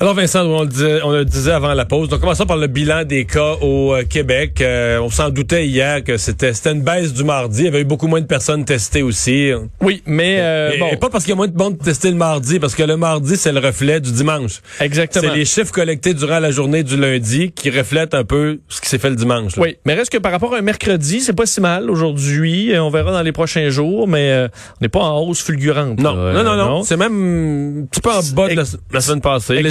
Alors Vincent, on le, disait, on le disait avant la pause. Donc commençons par le bilan des cas au euh, Québec. Euh, on s'en doutait hier que c'était une baisse du mardi. Il y avait eu beaucoup moins de personnes testées aussi. Oui, mais euh, et, bon. et pas parce qu'il y a moins de monde testé le mardi, parce que le mardi c'est le reflet du dimanche. Exactement. C'est les chiffres collectés durant la journée du lundi qui reflètent un peu ce qui s'est fait le dimanche. là. Oui, mais reste que par rapport à un mercredi, c'est pas si mal aujourd'hui. Euh, On verra dans les prochains jours, mais euh, on n'est pas en hausse fulgurante. Non, là. non, non, non. C'est même un petit peu en bas de la, la semaine passée.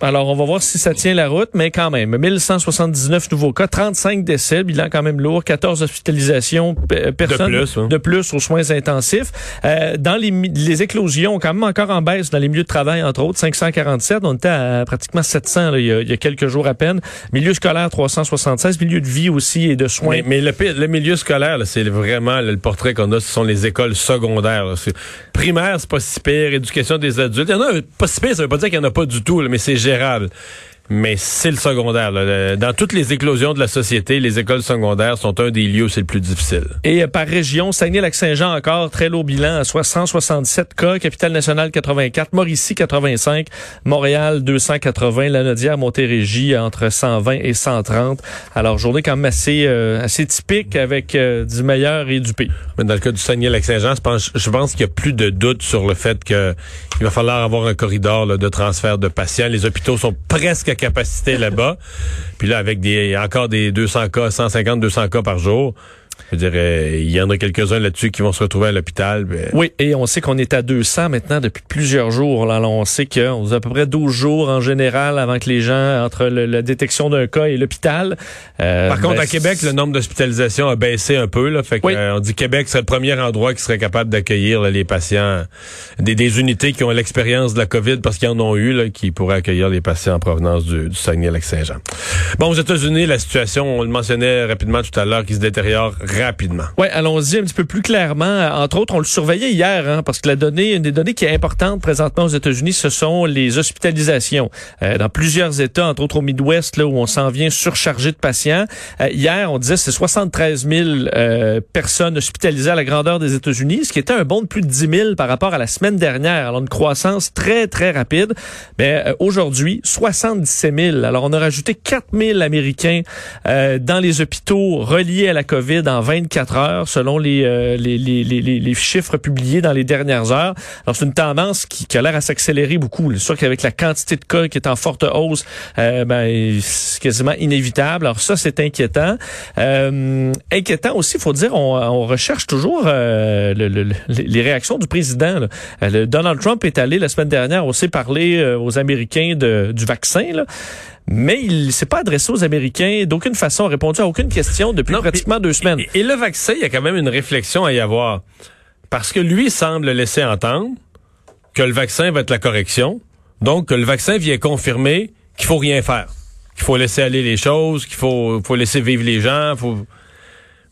Alors, on va voir si ça tient la route, mais quand même, 1179 nouveaux cas, 35 décès, bilan quand même lourd, 14 hospitalisations, pe- personnes plus, hein. de plus aux soins intensifs. Euh, dans les, les éclosions, quand même encore en baisse dans les milieux de travail, entre autres, 547, on était à pratiquement 700 là, il, y a, il y a quelques jours à peine. Milieu scolaire, 376, milieu de vie aussi et de soins. Mais, mais le, le milieu scolaire, c'est vraiment là, le portrait qu'on a, ce sont les écoles secondaires. Primaire, c'est pas si pire. Éducation des adultes. Il y en a pas si pire, ça veut pas dire qu'il y en a pas du tout, mais c'est gérable. Mais c'est le secondaire. là. Le- Dans toutes les éclosions de la société, les écoles secondaires sont un des lieux où c'est le plus difficile. Et euh, par région, Saguenay-Lac-Saint-Jean encore, très lourd bilan, à 167 cas, Capitale-Nationale 84, Mauricie 85, Montréal 280, Lanaudière, Montérégie entre 120 et 130. Alors, journée quand même assez, euh, assez typique avec euh, du meilleur et du pire. Mais dans le cas du Saguenay-Lac-Saint-Jean, je pense, je pense qu'il y a plus de doute sur le fait que il va falloir avoir un corridor là, de transfert de patients. Les hôpitaux sont presque à capacité là-bas. Puis là, avec des encore des 200 cas, 150, 200 cas par jour, je dirais, il y en a quelques-uns là-dessus qui vont se retrouver à l'hôpital. Ben, Oui, et on sait qu'on est à 200 maintenant depuis plusieurs jours. Là, on sait qu'on a à peu près 12 jours en général avant que les gens, entre le- la détection d'un cas et l'hôpital. euh, Par contre, ben, à Québec, le nombre d'hospitalisations a baissé un peu. Là, fait que, Oui. euh, on dit que Québec serait le premier endroit qui serait capable d'accueillir les patients, des, des unités qui ont l'expérience de la COVID parce qu'ils en ont eu, là, qui pourraient accueillir les patients en provenance du, du Saguenay-Lac-Saint-Jean. Bon, aux États-Unis, la situation, on le mentionnait rapidement tout à l'heure, qui se détériore Ouais, allons-y un petit peu plus clairement. Entre autres, on le surveillait hier, hein, parce que la donnée, une des données qui est importante présentement aux États-Unis, ce sont les hospitalisations. Euh, dans plusieurs États, entre autres au Midwest, là où on s'en vient surchargé de patients. Euh, hier, on disait c'est 73 000 euh, personnes hospitalisées à la grandeur des États-Unis, ce qui était un bond de plus de 10 000 par rapport à la semaine dernière. Alors une croissance très très rapide. Mais euh, aujourd'hui, 77 000. Alors on a rajouté 4 000 Américains euh, dans les hôpitaux reliés à la COVID en 24 heures, selon les, euh, les, les, les, chiffres publiés dans les dernières heures. Alors, c'est une tendance qui, qui a l'air à s'accélérer beaucoup. C'est sûr qu'avec la quantité de cas qui est en forte hausse, euh, ben, c'est quasiment inévitable. Alors, ça, c'est inquiétant. Euh, inquiétant aussi, faut dire, on, on recherche toujours euh, le- le- le- les réactions du président. là. Euh, le Donald Trump est allé la semaine dernière aussi parler aux Américains de, du vaccin. Là. Mais il s'est pas adressé aux Américains d'aucune façon, répondu à aucune question depuis Non, pratiquement deux semaines. Et, et le vaccin, il y a quand même une réflexion à y avoir. Parce que lui semble laisser entendre que le vaccin va être la correction. Donc, que le vaccin vient confirmer qu'il faut rien faire. Qu'il faut laisser aller les choses, qu'il faut, faut laisser vivre les gens. Faut...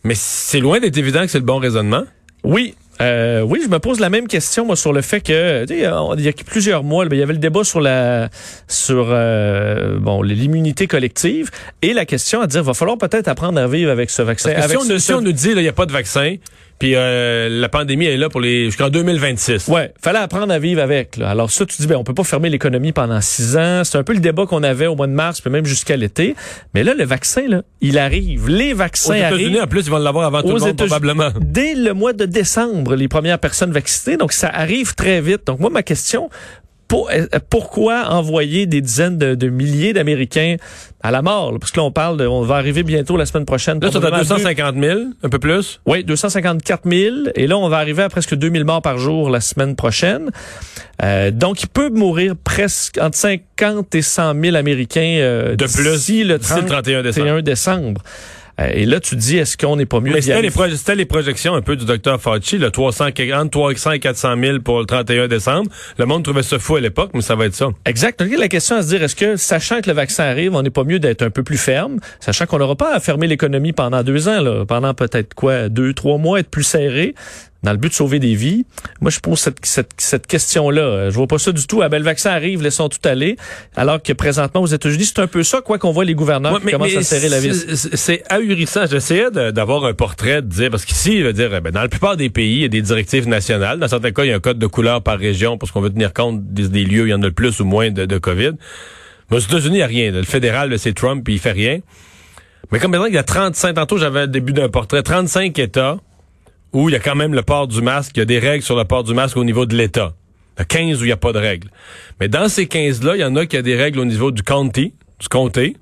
Mais c'est loin d'être évident que c'est le bon raisonnement. Oui. Euh, oui, je me pose la même question moi sur le fait que il y a plusieurs mois, ben, il y avait le débat sur la sur euh, bon l'immunité collective et la question à dire va falloir peut-être apprendre à vivre avec ce vaccin. Parce que si, on, ce- si on nous dit il n'y a pas de vaccin, puis euh, la pandémie est là pour les jusqu'en 2026. Ouais, fallait apprendre à vivre avec. Là. Alors ça, tu dis, ben on peut pas fermer l'économie pendant six ans. C'est un peu le débat qu'on avait au mois de mars, puis même jusqu'à l'été. Mais là, le vaccin, là, il arrive. Les Aux vaccins États-Unis, arrivent. en plus, ils vont l'avoir avant tout Aux le monde, États-Unis. probablement. Dès le mois de décembre, les premières personnes vaccinées. Donc, ça arrive très vite. Donc, moi, ma question, pour- euh, pourquoi envoyer des dizaines de, de milliers d'Américains à la mort? là? Parce que là, on parle de, on va arriver bientôt la semaine prochaine. Là, à probablement 250 000, un peu plus. oui, 254 000. Et là, on va arriver à presque 2000 morts par jour la semaine prochaine. Euh, donc, il peut mourir presque entre 50 et 100 000 Américains euh, De plus, le d'ici le 31 décembre. 31 décembre. Euh, et là, tu dis, est-ce qu'on n'est pas mieux Mais c'était les, projections un peu du docteur Fauci, le 300, entre 300 et 400 000 pour le 31 décembre. Le monde trouvait ça fou à l'époque, mais ça va être ça. Exact. Donc, la question à se dire, est-ce que, sachant que le vaccin arrive, on n'est pas mieux d'être un peu plus ferme, sachant qu'on n'aura pas à fermer l'économie pendant deux ans, là, pendant peut-être quoi, deux, trois mois, être plus serré. Dans le but de sauver des vies. Moi, je pose cette, cette, cette question-là. Je vois pas ça du tout. À bel vaccin arrive, laissons tout aller. Alors que présentement, aux États-Unis, c'est un peu ça, quoi qu'on voit les gouverneurs qui commencent à serrer la vis. C'est ahurissant. J'essayais d'avoir un portrait, de dire, parce qu'ici, il veut dire, ben, dans la plupart des pays, il y a des directives nationales. Dans certains cas, il y a un code de couleur par région parce qu'on veut tenir compte des, lieux où il y en a le plus ou moins de, de COVID. Mais aux États-Unis, il n'y a rien. Le fédéral, c'est Trump, puis il fait rien. Mais comme maintenant, il y a 35, tantôt j'avais le début d'un portrait, 35 États où il y a quand même le port du masque, il y a des règles sur le port du masque au niveau de l'État. Il y a 15 où il n'y a pas de règles. Mais dans ces 15-là, il y en a qui a des règles au niveau du county, du comté.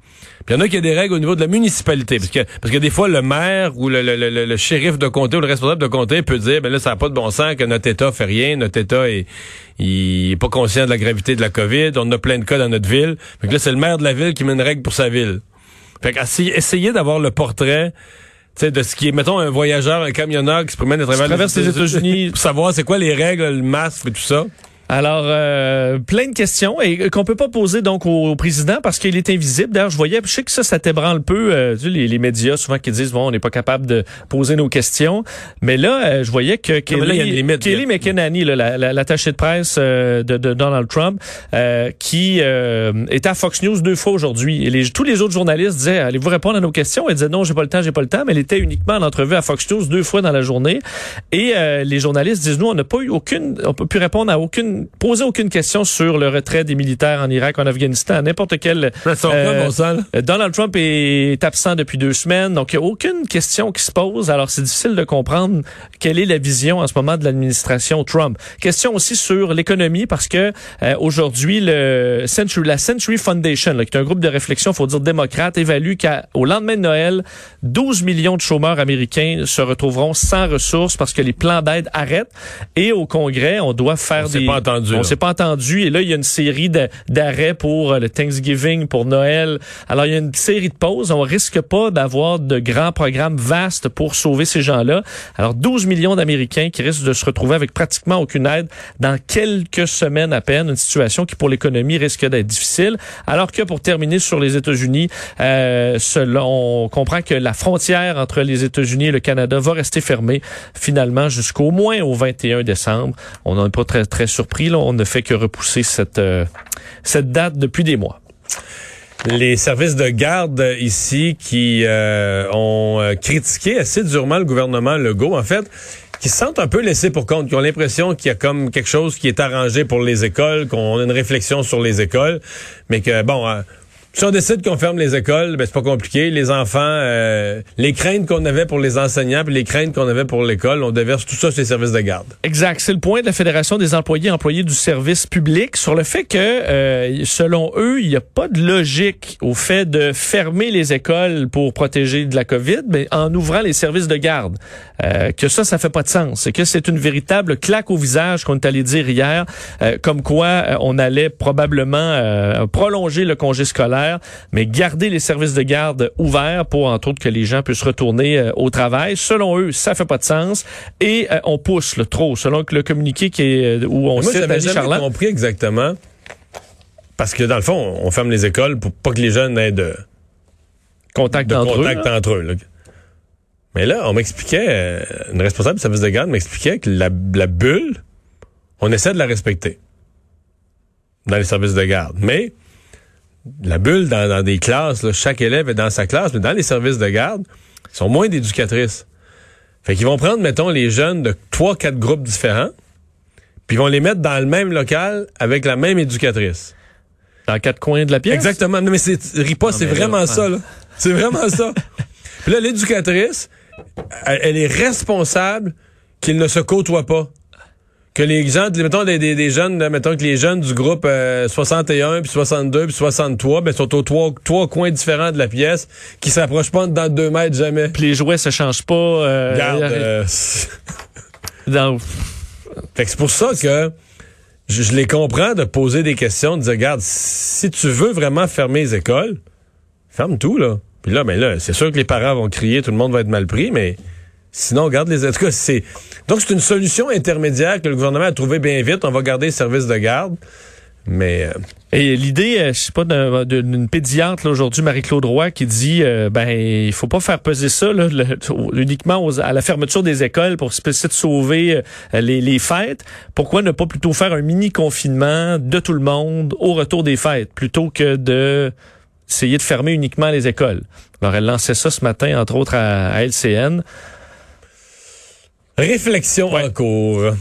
Puis il y en a qui a des règles au niveau de la municipalité. Parce que, parce que des fois, le maire ou le, le, le, shérif de comté ou le responsable de comté peut dire, ben là, ça n'a pas de bon sens que notre État fait rien, notre État est, il est pas conscient de la gravité de la COVID, on a plein de cas dans notre ville. Fait que là, c'est le maire de la ville qui met une règle pour sa ville. Fait essayer d'avoir le portrait de ce qui est, mettons, un voyageur, un camionneur qui se promène à travers les États-Unis pour savoir c'est quoi les règles, le masque et tout ça. Alors, euh, plein de questions et qu'on peut pas poser donc au, président parce qu'il est invisible. D'ailleurs, je voyais, je sais que ça, ça t'ébranle un peu, euh, les, les, médias souvent qui disent, bon, on n'est pas capable de poser nos questions. Mais là, euh, je voyais que Kelly, Kelly McEnany, l'attaché de presse de, de, Donald Trump, qui était à Fox News deux fois aujourd'hui. Et les, tous les autres journalistes disaient, allez-vous répondre à nos questions? Elle disait, non, j'ai pas le temps, j'ai pas le temps. Mais elle était uniquement en entrevue à Fox News deux fois dans la journée. Et les journalistes disent, nous, on n'a pas eu aucune, on peut plus répondre à aucune poser aucune question sur le retrait des militaires en Irak, en Afghanistan, n'importe quel. Euh, Donald Trump est absent depuis deux semaines, donc il n'y a aucune question qui se pose. Alors c'est difficile de comprendre quelle est la vision en ce moment de l'administration Trump. Question aussi sur l'économie parce que euh, aujourd'hui le Century, la Century Foundation, qui est un groupe de réflexion, faut dire démocrate, évalue qu'au lendemain de Noël, 12 millions de chômeurs américains se retrouveront sans ressources parce que les plans d'aide arrêtent. Et au Congrès, on doit faire des on s'est pas entendu. Et là, il y a une série d'arrêts pour euh, le Thanksgiving, pour Noël. Alors, il y a une série de pauses. On risque pas d'avoir de grands programmes vastes pour sauver ces gens-là. Alors, 12 millions d'Américains qui risquent de se retrouver avec pratiquement aucune aide dans quelques semaines à peine. Une situation qui, pour l'économie, risque d'être difficile. Alors que, pour terminer sur les États-Unis, euh, on comprend que la frontière entre les États-Unis et le Canada va rester fermée finalement jusqu'au moins au 21 décembre. On n'est pas très, très surpris on ne fait que repousser cette, euh, cette date depuis des mois. Les services de garde ici qui euh, ont euh, critiqué assez durement le gouvernement Legault, en fait, qui se sentent un peu laissés pour compte, qui ont l'impression qu'il y a comme quelque chose qui est arrangé pour les écoles, qu'on a une réflexion sur les écoles, mais que, bon, si on décide qu'on ferme les écoles, ben c'est pas compliqué. Les enfants, euh, les craintes qu'on avait pour les enseignants, puis les craintes qu'on avait pour l'école, on déverse tout ça sur les services de garde. Exact. C'est le point de la Fédération des employés employés du service public sur le fait que, euh, selon eux, il n'y a pas de logique au fait de fermer les écoles pour protéger de la COVID, mais en ouvrant les services de garde. Euh, que ça, ça fait pas de sens. C'est que c'est une véritable claque au visage qu'on est allé dire hier, comme quoi on allait probablement prolonger le congé scolaire mais garder les services de garde ouverts pour, entre autres, que les gens puissent retourner euh, au travail. Selon eux, ça fait pas de sens. Et euh, on pousse le trop. Selon le communiqué qui est, euh, où on Moi, cite Charlotte. compris exactement. Parce que, dans le fond, on ferme les écoles pour pas que les jeunes aient de contact, entre, eux, Mais là, on m'expliquait, une responsable du service de garde m'expliquait que la, la bulle, on essaie de la respecter dans les services de garde. Mais la bulle dans, des classes, chaque élève est dans sa classe, mais dans les services de garde, ils sont moins d'éducatrices. Fait qu'ils vont prendre, mettons, les jeunes de trois, quatre groupes différents, puis ils vont les mettre dans le même local avec la même éducatrice. Dans quatre coins de la pièce? Exactement. Non, mais c'est, Ripa, c'est vraiment ça, là. C'est vraiment ça. Puis là, l'éducatrice, elle est responsable qu'ils ne se côtoient pas que les gens, mettons des, des, jeunes, mettons que les jeunes du groupe 61 euh, puis 62 puis 63, ben sont aux trois, trois coins différents de la pièce qui s'approchent pas dans deux mètres jamais. Puis les jouets se changent pas. Euh, Garde, euh, fait que c'est pour ça que je, les comprends de poser des questions, de dire regarde, si tu veux vraiment fermer les écoles, ferme tout là. Puis là, ben là, c'est sûr que les parents vont crier, tout le monde va être mal pris, mais Sinon, garde les... C'est... Donc, c'est une solution intermédiaire que le gouvernement a trouvé bien vite. On va garder les services de garde. Mais euh, Et l'idée, euh, je sais pas, d'un- d'une pédiatre aujourd'hui, Marie-Claude Roy, qui dit, euh, ben, il faut pas faire peser ça uniquement à la fermeture des écoles pour essayer de sauver les, fêtes. Pourquoi ne pas plutôt faire un mini confinement de tout le monde au retour des fêtes, plutôt que de essayer de fermer uniquement les écoles? Alors, elle lançait ça ce matin, entre autres à LCN. Réflexion Ouais. en cours.